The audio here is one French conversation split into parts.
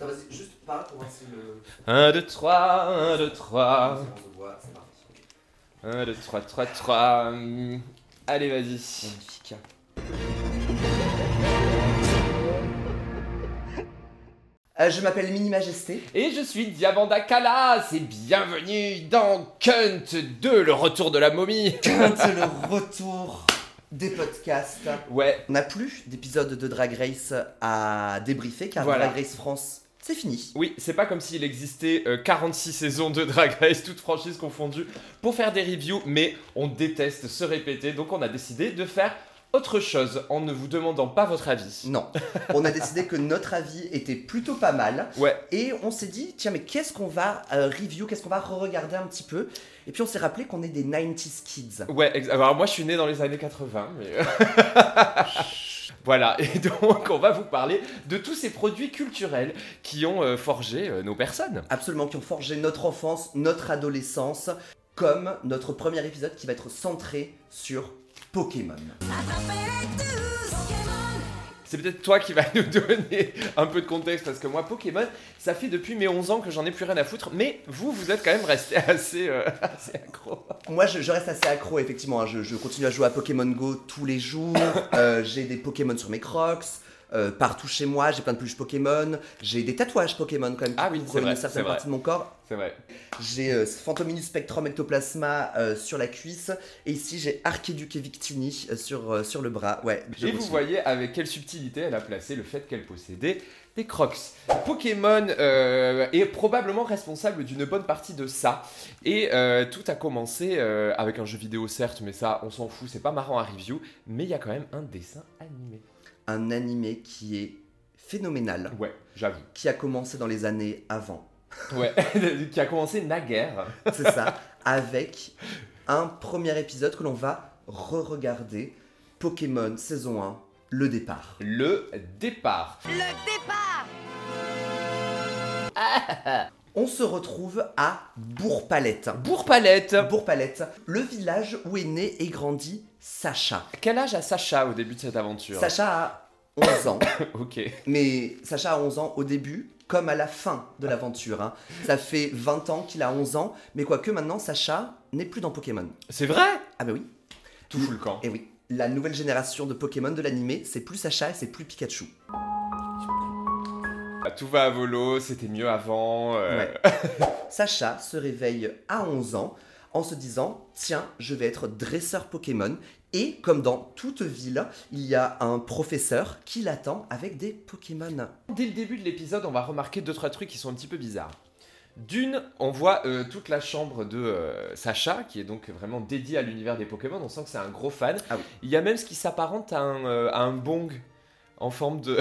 Attends, vas-y, juste parle pour voir si le. 1, 2, 3, 1, 2, 3. On se voit, c'est parti. 1, 2, 3, 3, 3. Allez, vas-y. Magnifique. Euh, je m'appelle Mini Majesté. Et je suis Diamanda Kalas et bienvenue dans Cunt 2, le retour de la momie. Quand le retour des podcasts. Ouais, On n'a plus d'épisode de Drag Race à débriefer car Voilà. Drag Race France, c'est fini. oui, c'est pas comme s'il existait euh, 46 saisons de Drag Race, toutes franchises confondues, pour faire des reviews, mais on déteste se répéter, donc on a décidé de faire autre chose en ne vous demandant pas votre avis. Non. On a décidé que notre avis était plutôt pas mal. Ouais, Et on s'est dit, tiens, mais qu'est-ce qu'on va euh, review, qu'est-ce qu'on va re-regarder un petit peu? Et puis on s'est rappelé qu'on est des 90s kids. ouais, alors moi je suis né dans les années 80, mais... Voilà, et donc on va vous parler de tous ces produits culturels qui ont euh, forgé euh, nos personnes. Absolument, qui ont forgé notre enfance, notre adolescence, comme notre premier épisode qui va être centré sur Pokémon. C'est peut-être toi qui vas nous donner un peu de contexte parce que moi Pokémon, ça fait depuis mes 11 ans que j'en ai plus rien à foutre, mais vous, vous êtes quand même resté assez, euh, assez accro. Moi, je, je reste assez accro, effectivement. hein. Je, je continue à jouer à Pokémon Go tous les jours. Euh, j'ai des Pokémon sur mes crocs. Euh, partout chez moi, j'ai plein de peluches Pokémon. J'ai des tatouages Pokémon quand même. qui Ah oui, couvrent une certaine partie de mon corps. C'est vrai. J'ai euh, Phantominus Spectrum Ectoplasma euh, sur la cuisse. Et ici, j'ai Archiduc et Victini euh, sur, sur le bras. Ouais, Et vous voyez avec quelle subtilité elle a placé le fait qu'elle possédait des crocs. Pokémon euh, est probablement responsable d'une bonne partie de ça. Et euh, tout a commencé euh, avec un jeu vidéo certes, mais ça on s'en fout, c'est pas marrant à review. Mais il y a quand même un dessin animé. Un animé qui est phénoménal, Ouais, j'avoue. qui a commencé dans les années avant. Ouais, qui a commencé naguère. C'est ça, avec un premier épisode que l'on va re-regarder. Pokémon saison 1, le départ. Le départ. Le départ On se retrouve à Bourg-Palette. Bourg-Palette. Bourg-Palette, le village où est né et grandi Sacha. Quel âge a Sacha au début de cette aventure? Sacha a 11 ans, Ok. mais Sacha a 11 ans au début comme à la fin de l'aventure. hein. Ça fait 20 ans qu'il a 11 ans, mais quoique maintenant Sacha n'est plus dans Pokémon. C'est vrai? Ah bah oui, Tout fout le camp. et oui. La nouvelle génération de Pokémon de l'animé, c'est plus Sacha et c'est plus Pikachu. Ah, Tout va à volo, c'était mieux avant. euh, Ouais. Sacha se réveille à 11 ans en se disant Tiens, je vais être dresseur Pokémon. Et comme dans toute ville, il y a un professeur qui l'attend avec des Pokémon. Dès le début de l'épisode, on va remarquer deux trois trucs qui sont un petit peu bizarres. D'une, on voit euh, toute la chambre de euh, Sacha, qui est donc vraiment dédiée à l'univers des Pokémon. On sent que c'est un gros fan. Ah oui. Il y a même ce qui s'apparente euh, à un bong en forme de,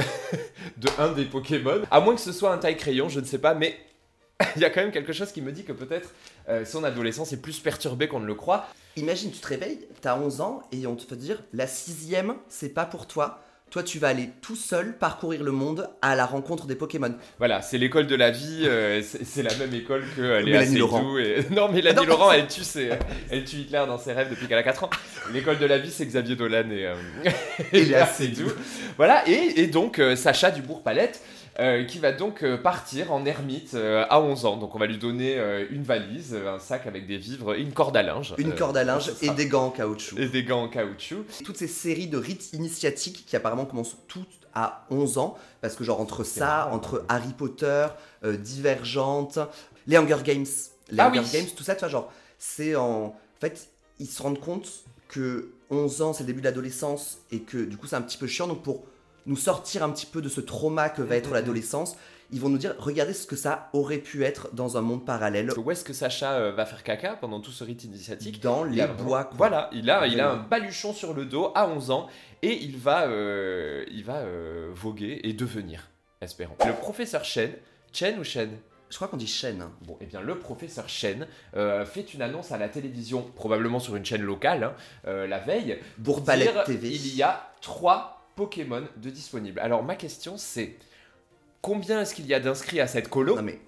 un des Pokémon. À moins que ce soit un taille crayon, je ne sais pas, mais il y a quand même quelque chose qui me dit que peut-être euh, son adolescence est plus perturbée qu'on ne le croit. Imagine, tu te réveilles, t'as 11 ans et on te fait dire La sixième, c'est pas pour toi. Toi, tu vas aller tout seul parcourir le monde à la rencontre des Pokémon. Voilà, c'est l'école de la vie, euh, c'est la même école que euh, Mélanie Seydoux Laurent. Et... Non, Mélanie Non. Laurent, elle tue, ses- elle tue Hitler dans ses rêves depuis qu'elle a 4 ans. L'école de la vie, c'est Xavier Dolan et, euh, et Léa Seydoux. Voilà, et, et donc euh, Sacha Dubourg-Palette, euh, qui va donc euh, partir en ermite euh, à 11 ans. Donc on va lui donner euh, une valise, un sac avec des vivres et une corde à linge. Une corde à linge et des gants en caoutchouc. et des gants en caoutchouc. Toutes ces séries de rites initiatiques qui apparemment commencent toutes à 11 ans, parce que genre entre ça, marrant. entre Harry Potter, Divergente, les Hunger Games, les Ah Hunger oui. Games, tout ça, tu vois, genre, c'est en... En fait, ils se rendent compte que 11 ans, c'est le début de l'adolescence, et que du coup, c'est un petit peu chiant, donc pour nous sortir un petit peu de ce trauma que va être Mhm. l'adolescence, ils vont nous dire, regardez ce que ça aurait pu être dans un monde parallèle, Où est-ce que Sacha euh, va faire caca pendant tout ce rite initiatique? Dans les bois. quoi. Voilà, il a, il a un baluchon sur le dos à 11 ans et il va, euh, il va euh, voguer et devenir, espérons. Le professeur Chen, Chen ou Chen? Je crois qu'on dit chaîne. hein. Bon, eh bien, le professeur Chen euh, fait une annonce à la télévision, probablement sur une chaîne locale, hein, euh, la veille. dire, TV. Il y a trois Pokémon de disponibles. Alors, ma question, c'est combien est-ce qu'il y a d'inscrits à cette colo? Non mais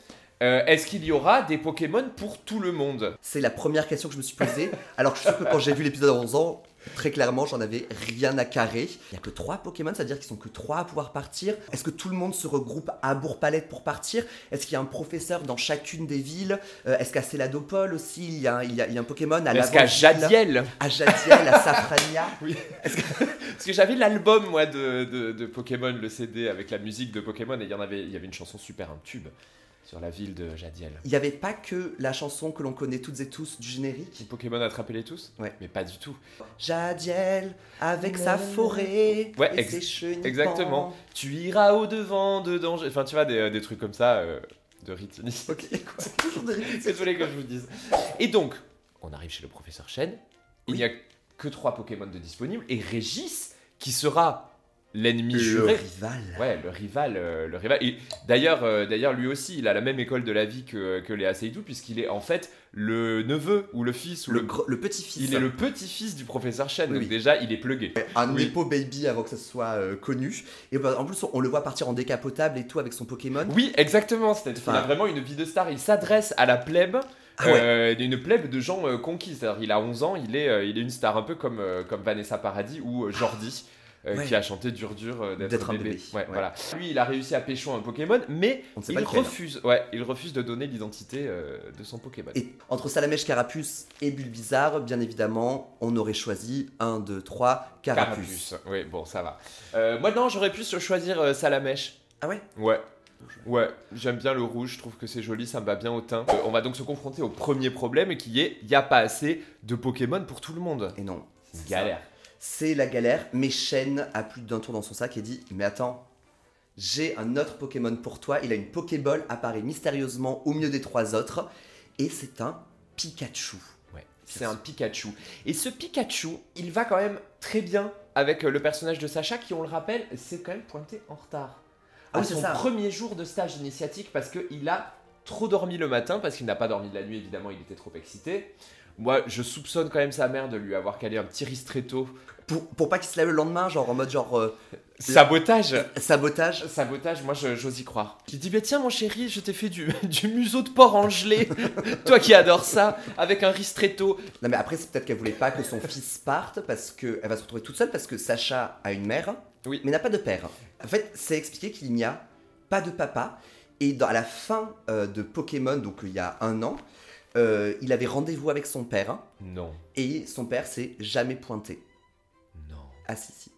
euh, est-ce qu'il y aura des Pokémon pour tout le monde? C'est la première question que je me suis posée. Alors je suis sûr que quand j'ai vu l'épisode à 11 ans, très clairement, j'en avais rien à carrer. Il n'y a que 3 Pokémon, c'est-à-dire qu'ils sont que 3 à pouvoir partir. Est-ce que tout le monde se regroupe à Bourg-Palette pour partir? Est-ce qu'il y a un professeur dans chacune des villes? Euh, Est-ce qu'à Céladopole aussi, il y, a, il, y a, il y a un Pokémon à Est-ce qu'à Jadiel? À Jadiel, à Safrania? Oui. Que... Parce que j'avais l'album, moi, de, de, de, Pokémon, le CD, avec la musique de Pokémon, et il y, en avait, il y avait une chanson super, un tube sur la ville de Jadiel. Il n'y avait pas que la chanson que l'on connaît toutes et tous du générique Pokémon attrapez-les tous Ouais. Mais pas du tout. Jadiel, avec sa forêt ouais, et ses chenilles. Exactement. Tu iras au-devant de danger. Enfin, tu vois, des, des trucs comme ça euh, de Ritini. Ok, C'est toujours de Ritini. Désolé que je vous dise. Et donc, on arrive chez le professeur Chen. Il n'y a que trois Pokémon de disponibles. Et Régis, qui sera l'ennemi Le juré. rival. Ouais, le rival, euh, le rival. Et D'ailleurs, euh, d'ailleurs, lui aussi, il a la même école de la vie que, que Léa Seydoux, puisqu'il est en fait le neveu ou le fils ou Le, le. gr- le petit-fils. Il est le petit-fils du professeur Chen, Oui, donc oui. déjà, il est plugué. Un Oui. Nepo Baby avant que ça soit euh, connu. Et bah, en plus, on, on le voit partir en décapotable et tout avec son Pokémon. Oui, exactement. C'est-à-dire qu'il a vraiment une vie de star. Il s'adresse à la plèbe. Ah ouais. euh, une plèbe de gens euh, conquis. C'est-à-dire il a 11 ans, il est, euh, il est une star un peu comme, comme Vanessa Paradis ou Jordi. Euh, Ouais. qui a chanté dur dur euh, d'être un bébé. bébé, Ouais, ouais. Voilà. Lui, il a réussi à pécho un Pokémon, mais il lequel. refuse, ouais, il refuse de donner l'identité euh, de son Pokémon. Et entre Salamèche Carapuce et Bulbizarre, bien évidemment, on aurait choisi 1, 2, 3, Carapuce. Carapuce. Oui, bon, ça va. Euh, moi, non, j'aurais pu choisir Salamèche. Ah ouais? Ouais. Ouais, j'aime bien le rouge, je trouve que c'est joli, ça me va bien au teint. Euh, on va donc se confronter au premier problème qui est il n'y a pas assez de Pokémon pour tout le monde. Et non. Galère. ça. C'est la galère, mais Shen a plus d'un tour dans son sac et dit Mais attends, j'ai un autre Pokémon pour toi. Il a une Pokéball, apparaît mystérieusement au milieu des trois autres, et c'est un Pikachu. Ouais, c'est un Pikachu. Et ce Pikachu, il va quand même très bien avec euh, le personnage de Sacha qui, on le rappelle, s'est quand même pointé en retard. Ah à oui, son ça. premier jour de stage initiatique parce qu'il a trop dormi le matin, parce qu'il n'a pas dormi de la nuit, évidemment, il était trop excité. Moi, je soupçonne quand même sa mère de lui avoir calé un petit ristretto. Pour, pour pas qu'il se lève le lendemain, genre en mode genre euh, Sabotage sabotage. Sabotage, moi je- j'ose y croire. Qui dit, bah tiens mon chéri, je t'ai fait du, du museau de porc en gelée. Toi qui adores ça, avec un ristretto. Non mais après c'est peut-être qu'elle voulait pas que son fils parte parce qu'elle va se retrouver toute seule parce que Sacha a une mère Oui. mais n'a pas de père. En fait c'est expliqué qu'il n'y a pas de papa et dans, à la fin euh, de Pokémon donc il y a un an euh, il avait rendez-vous avec son père Non. et son père s'est jamais pointé. Non. Ah si si.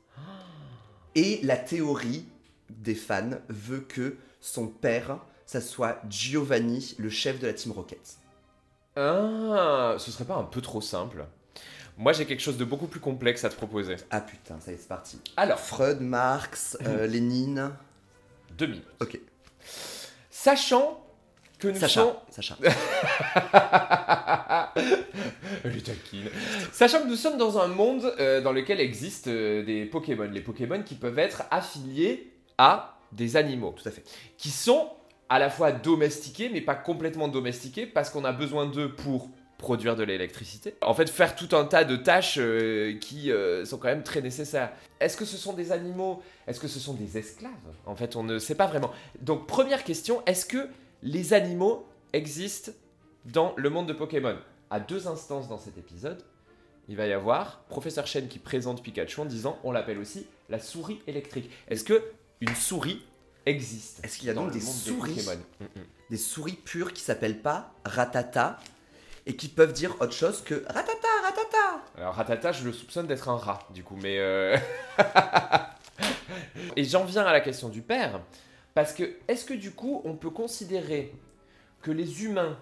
Et la théorie des fans veut que son père ça soit Giovanni le chef de la Team Rocket. Ah, ce serait pas un peu trop simple Moi j'ai quelque chose de beaucoup plus complexe à te proposer. Ah putain ça y est c'est parti. Alors, Freud, Marx, euh, Lénine. deux minutes. Ok. Sachant que nous Sacha. sommes... Sacha. Elle est taquine. Sachant que nous sommes dans un monde euh, dans lequel existent euh, des Pokémon. Les Pokémon qui peuvent être affiliés à des animaux. Tout à fait. Qui sont à la fois domestiqués, mais pas complètement domestiqués, parce qu'on a besoin d'eux pour produire de l'électricité. En fait, faire tout un tas de tâches euh, qui euh, sont quand même très nécessaires. Est-ce que ce sont des animaux? Est-ce que ce sont des esclaves? En fait, on ne sait pas vraiment. Donc, première question, est-ce que les animaux existent dans le monde de Pokémon À deux instances dans cet épisode, il va y avoir Professeur Chen qui présente Pikachu en disant on l'appelle aussi la souris électrique. Est-ce que une souris existe Est-ce qu'il y a dans donc le des monde souris Pokémon? Mm, mm. Des souris pures qui s'appellent pas Ratata et qui peuvent dire autre chose que Ratata, Ratata Alors Ratata, je le soupçonne d'être un rat, du coup, mais... euh, Et j'en viens à la question du père, parce que est-ce que du coup, on peut considérer que les humains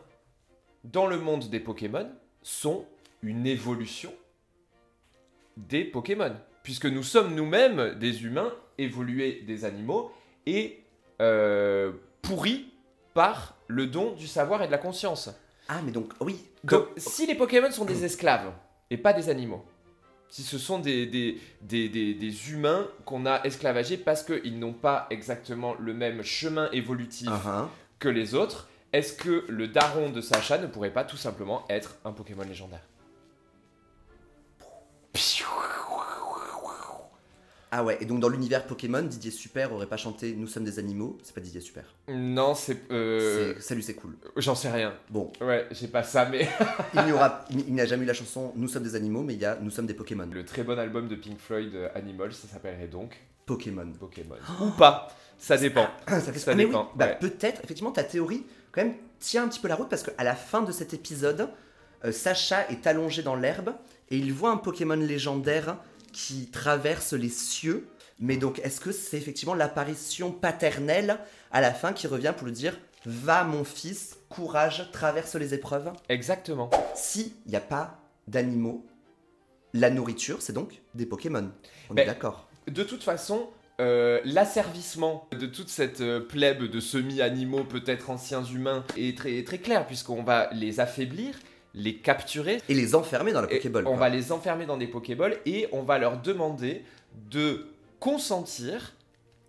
dans le monde des Pokémon sont une évolution des Pokémon? Puisque nous sommes nous-mêmes des humains évolués des animaux et euh, pourris par le don du savoir et de la conscience. Ah, mais donc, oui. Donc, si les Pokémon sont des esclaves et pas des animaux, si ce sont des, des, des, des- des humains qu'on a esclavagés parce qu'ils n'ont pas exactement le même chemin évolutif Ah, ah. que les autres, est-ce que le daron de Sacha ne pourrait pas tout simplement être un Pokémon légendaire? Ah ouais, et donc dans l'univers Pokémon, Didier Super aurait pas chanté Nous sommes des animaux, c'est pas Didier Super. Non, c'est. euh, Salut, c'est cool. J'en sais rien. Bon, Ouais, j'ai pas ça, mais. il n'y aura, il il n'y a jamais eu la chanson Nous sommes des animaux, mais il y a Nous sommes des Pokémon. Le très bon album de Pink Floyd, euh, Animal, ça s'appellerait donc Pokémon. Pokémon. Ou pas, ça dépend. ça fait Ça Ah, mais dépend, oui, bah, ouais. peut-être, effectivement, ta théorie, quand même, tient un petit peu la route parce qu'à la fin de cet épisode, euh, Sacha est allongé dans l'herbe et il voit un Pokémon légendaire qui traverse les cieux. Mais donc, est-ce que c'est effectivement l'apparition paternelle à la fin qui revient pour lui dire Va, mon fils, courage, traverse les épreuves Exactement. S'il n'y a pas d'animaux, la nourriture, c'est donc des Pokémon. On est d'accord. De toute façon, euh, l'asservissement de toute cette euh, plèbe de semi-animaux, peut-être anciens humains, est très, très clair, puisqu'on va les affaiblir, les capturer, Et les enfermer dans la Pokéball. on quoi. va les enfermer dans des Pokéballs, et on va leur demander de consentir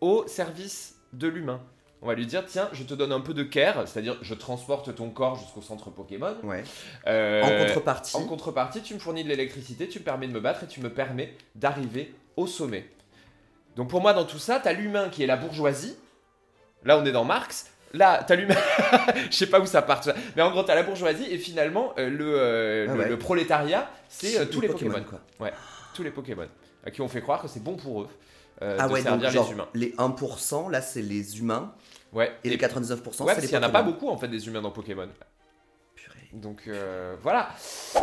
au service de l'humain. On va lui dire, tiens, je te donne un peu de care, c'est-à-dire je transporte ton corps jusqu'au centre Pokémon. Ouais. Euh, En contrepartie. En contrepartie, tu me fournis de l'électricité, tu me permets de me battre et tu me permets d'arriver au sommet. Donc pour moi, dans tout ça, t'as l'humain qui est la bourgeoisie. Là, on est dans Marx. Là, t'as l'humain. Je sais pas où ça part. tout ça. Mais en gros, t'as la bourgeoisie et finalement, euh, le, euh, Ah le, ouais. le prolétariat, c'est euh, tous les Pokémon. quoi. Tous les Pokémon. À qui on fait croire que c'est bon pour eux Ah de ouais, donc servir genre les humains. les 1%, là c'est les humains, Ouais. et les 99% ouais, c'est les qu'il y en a pas beaucoup en fait des humains dans Pokémon. Purée. Donc voilà.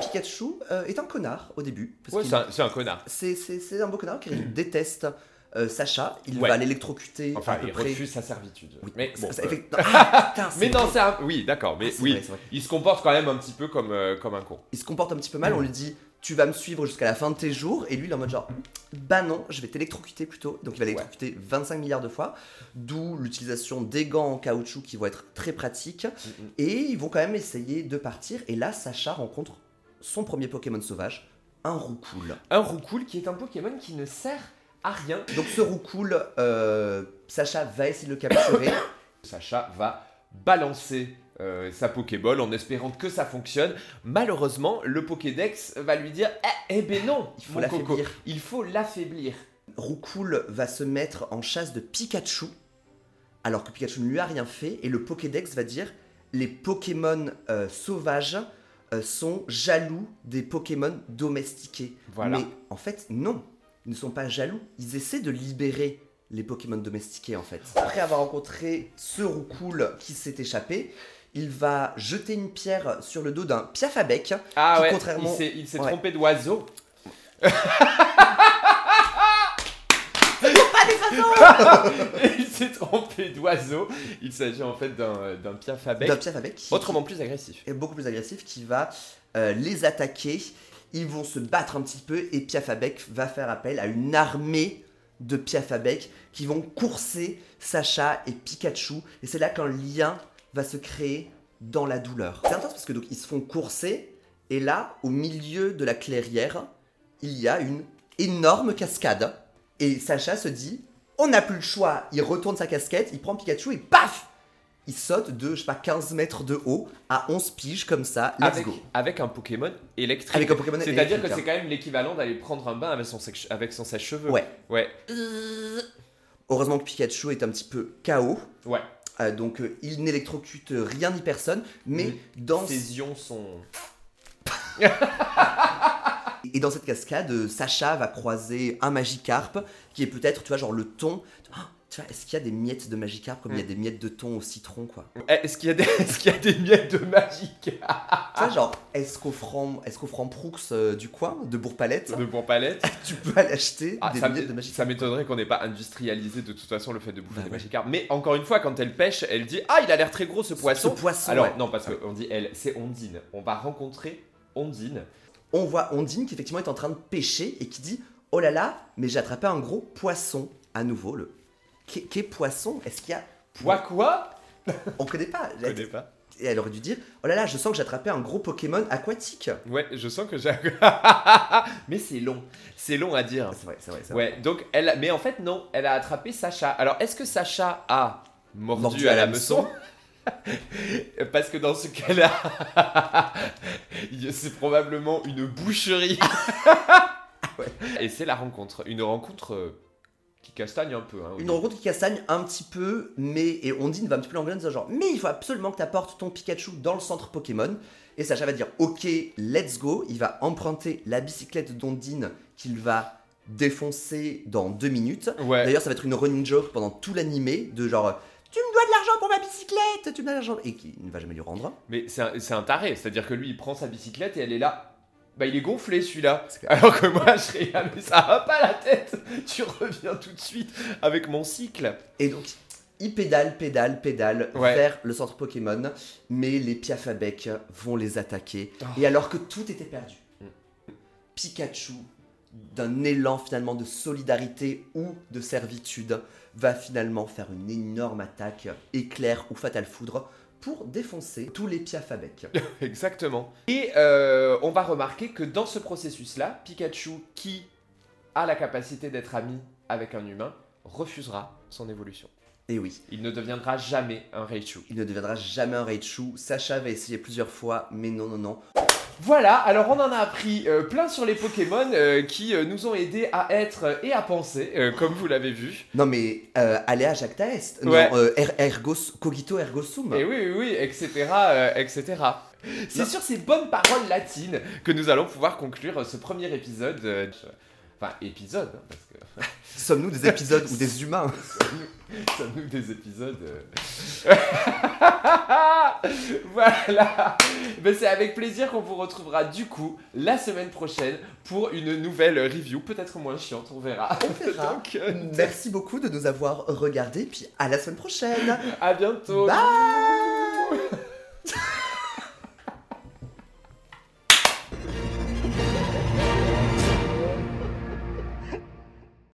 Pikachu est un connard au début. parce Ouais, c'est un, un connard. c'est un beau connard qui déteste euh, Sacha. Il Ouais. va l'électrocuter Enfin, il près. refuse sa servitude. Oui, Mais bon, ça- effect- Ah, putain, Mais non, c'est un... Oui, d'accord, mais Ah, oui. vrai. Il se comporte quand même un petit peu comme, euh, comme un con. Il se comporte un petit peu mal. On lui dit Tu vas me suivre jusqu'à la fin de tes jours. Et lui, il est en mode genre Bah non, je vais t'électrocuter plutôt. Donc il va l'électrocuter 25 milliards de fois. D'où l'utilisation des gants en caoutchouc qui vont être très pratiques. Et ils vont quand même essayer de partir. Et là, Sacha rencontre son premier Pokémon sauvage, un Roucoule. Un Roucoule qui est un Pokémon qui ne sert à rien. Donc ce Roucoule, euh, Sacha va essayer de le capturer. Sacha va balancer euh, sa Pokéball en espérant que ça fonctionne. Malheureusement, le Pokédex va lui dire Eh, eh ben non, Il faut l'affaiblir. il faut l'affaiblir. Roucoule va se mettre en chasse de Pikachu, alors que Pikachu ne lui a rien fait, et le Pokédex va dire les Pokémon euh, sauvages euh, sont jaloux des Pokémon domestiqués. Voilà. Mais en fait, non, ils ne sont pas jaloux, ils essaient de libérer les Pokémon domestiqués en fait. Après avoir rencontré ce Roucoule qui s'est échappé, il va jeter une pierre sur le dos d'un Piafabec. Ah Qui, ouais, contrairement- il s'est, Ouais. trompé d'oiseau. il s'est trompé d'oiseau. Il s'agit en fait d'un, d'un Piafabec, D'un autrement plus agressif. est beaucoup plus agressif, qui va euh, les attaquer. Ils vont se battre un petit peu et Piafabec va faire appel à une armée de Piafabec qui vont courser Sacha et Pikachu. Et c'est là qu'un lien va se créer dans la douleur. C'est intense parce que donc ils se font courser et là, au milieu de la clairière, il y a une énorme cascade. Et Sacha se dit, on n'a plus le choix. Il retourne sa casquette, il prend Pikachu et paf Il saute de, je sais pas, 15 mètres de haut à 11 piges comme ça. Let's Avec, go. avec un Pokémon électrique. Avec un Pokémon C'est-à-dire que c'est quand même l'équivalent d'aller prendre un bain avec son, avec son sèche-cheveux. Ouais. Ouais. Heureusement que Pikachu est un petit peu KO. Ouais. euh, donc euh, il n'électrocute rien ni personne. Mais dans, Ses ions sont. et dans cette cascade, euh, Sacha va croiser un Magikarp qui est peut-être, tu vois, genre le thon. Oh, tu vois, est-ce qu'il y a des miettes de Magikarp comme il y a Mm. des miettes de thon au citron, quoi? Eh, Est-ce qu'il y, a des... Est-ce qu'il y a des miettes de magique Tu vois, genre, est-ce qu'au franc, est-ce qu'au franc Proux euh, du coin, de Bourg-Palette, de bon palette tu peux aller acheter Ah, des miettes de Magikarp ça m'étonnerait qu'on n'ait pas industrialisé de toute façon le fait de bouffer Bah des ouais. Magikarp. Mais encore une fois, quand elle pêche, elle dit Ah, il a l'air très gros ce poisson. Ce poisson, Alors, ouais. non, parce qu'on dit elle, c'est Ondine. On va rencontrer Ondine. on voit Ondine qui effectivement est en train de pêcher et qui dit Oh là là, mais j'ai attrapé un gros poisson. À nouveau, le. Qu'est qu'est poisson? Est-ce qu'il y a. Quoi, quoi? On connaît pas. Je connais pas. Et elle aurait dû dire Oh là là, je sens que j'ai attrapé un gros Pokémon aquatique. Ouais, je sens que j'ai. Mais c'est long. C'est long à dire. C'est vrai, c'est vrai. c'est vrai. Ouais, donc elle. Mais en fait, non, elle a attrapé Sacha. Alors, est-ce que Sacha a mordu, Mordu à à la meçon Parce que dans ce cas-là, c'est probablement une boucherie. Ouais. Et c'est la rencontre. Une rencontre euh, qui castagne un peu. Hein, une rencontre qui castagne un petit peu, mais. Et Ondine va un petit peu l'engueuler genre Mais il faut absolument que tu apportes ton Pikachu dans le centre Pokémon. Et Sacha va dire Ok, let's go. Il va emprunter la bicyclette d'Ondine qu'il va défoncer dans deux minutes. D'ailleurs, ça va être une running joke pendant tout l'animé de genre tu me dois de l'argent pour ma bicyclette, tu me dois de l'argent. Et qui ne va jamais lui rendre. Mais c'est un, un, taré, c'est-à-dire que lui, il prend sa bicyclette et elle est là. Bah, il est gonflé celui-là. Alors que moi, je serais mais ça va pas la tête. Tu reviens tout de suite avec mon cycle. Et donc, il pédale, pédale, pédale vers le centre Pokémon, mais les Piafabec vont les attaquer. Oh. Et alors que tout était perdu. Pikachu, d'un élan finalement de solidarité ou de servitude, va finalement faire une énorme attaque éclair ou fatale foudre pour défoncer tous les Piafabec. Exactement. Et euh, on va remarquer que dans ce processus-là, Pikachu, qui a la capacité d'être ami avec un humain, refusera son évolution. Et oui. Il ne deviendra jamais un Raichu. Il ne deviendra jamais un Raichu. Sacha va essayer plusieurs fois, mais non, non, non. Voilà, alors on en a appris euh, plein sur les Pokémon euh, qui euh, nous ont aidés à être et à penser, comme vous l'avez vu. Non mais Alea Jacta Est, non, er, ergos, cogito ergo sum. Et oui, oui, oui, etc., etc. C'est sur ces bonnes paroles latines que nous allons pouvoir conclure ce premier épisode. Enfin, épisode, hein, parce que... Sommes-nous des épisodes ou des humains? Sommes-nous des épisodes euh Voilà. Ben, C'est avec plaisir qu'on vous retrouvera du coup la semaine prochaine pour une nouvelle review, peut-être moins chiante, on verra. On verra. Euh, Merci beaucoup de nous avoir regardés, puis à la semaine prochaine. À bientôt. Bye